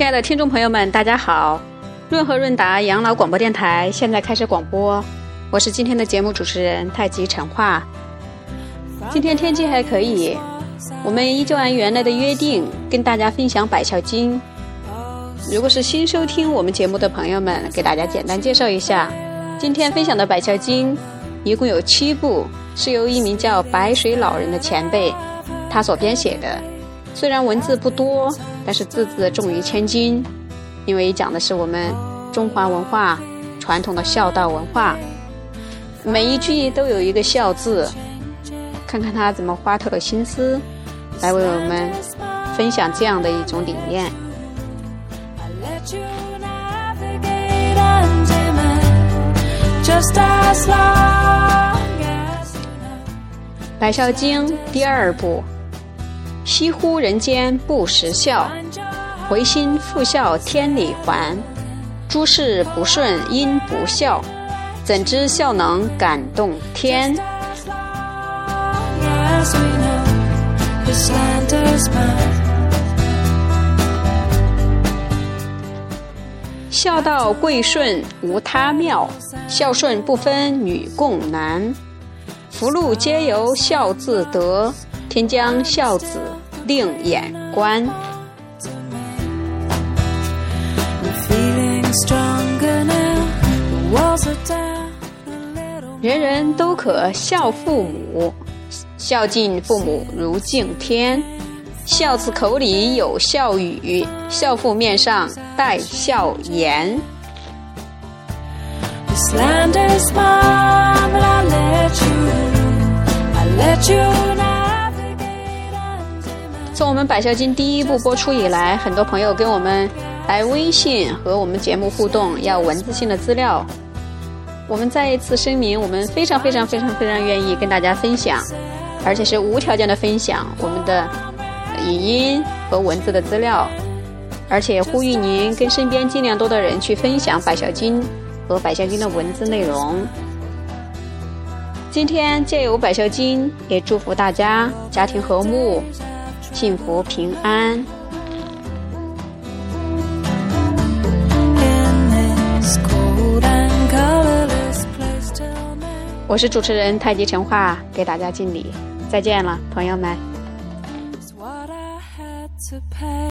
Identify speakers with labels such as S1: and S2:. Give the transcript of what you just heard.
S1: 亲爱的听众朋友们，大家好！润和润达养老广播电台现在开始广播，我是今天的节目主持人太极陈化。今天天气还可以，我们依旧按原来的约定跟大家分享《百孝经》。如果是新收听我们节目的朋友们，给大家简单介绍一下，今天分享的《百孝经》一共有七部，是由一名叫白水老人的前辈他所编写的。虽然文字不多，但是字字重于千金，因为讲的是我们中华文化传统的孝道文化，每一句都有一个“孝”字。看看他怎么花透了心思，来为我们分享这样的一种理念。《百孝经》第二部：惜乎人间不识孝，回心复孝天理还。诸事不顺因不孝，怎知孝能感动天？孝道贵顺无他妙，孝顺不分女共男。福禄皆由孝自得，天将孝子令眼观。人人都可孝父母，孝敬父母如敬天。孝子口里有孝语，孝父面上带孝颜。从我们《百孝经》第一部播出以来，很多朋友跟我们来微信和我们节目互动，要文字性的资料。我们再一次声明，我们非常非常非常非常愿意跟大家分享，而且是无条件的分享我们的语音和文字的资料，而且呼吁您跟身边尽量多的人去分享《百孝经》和《百孝经》的文字内容。今天借由《百孝经》，也祝福大家家庭和睦。幸福平安。我是主持人太极陈化，给大家敬礼，再见了，朋友们。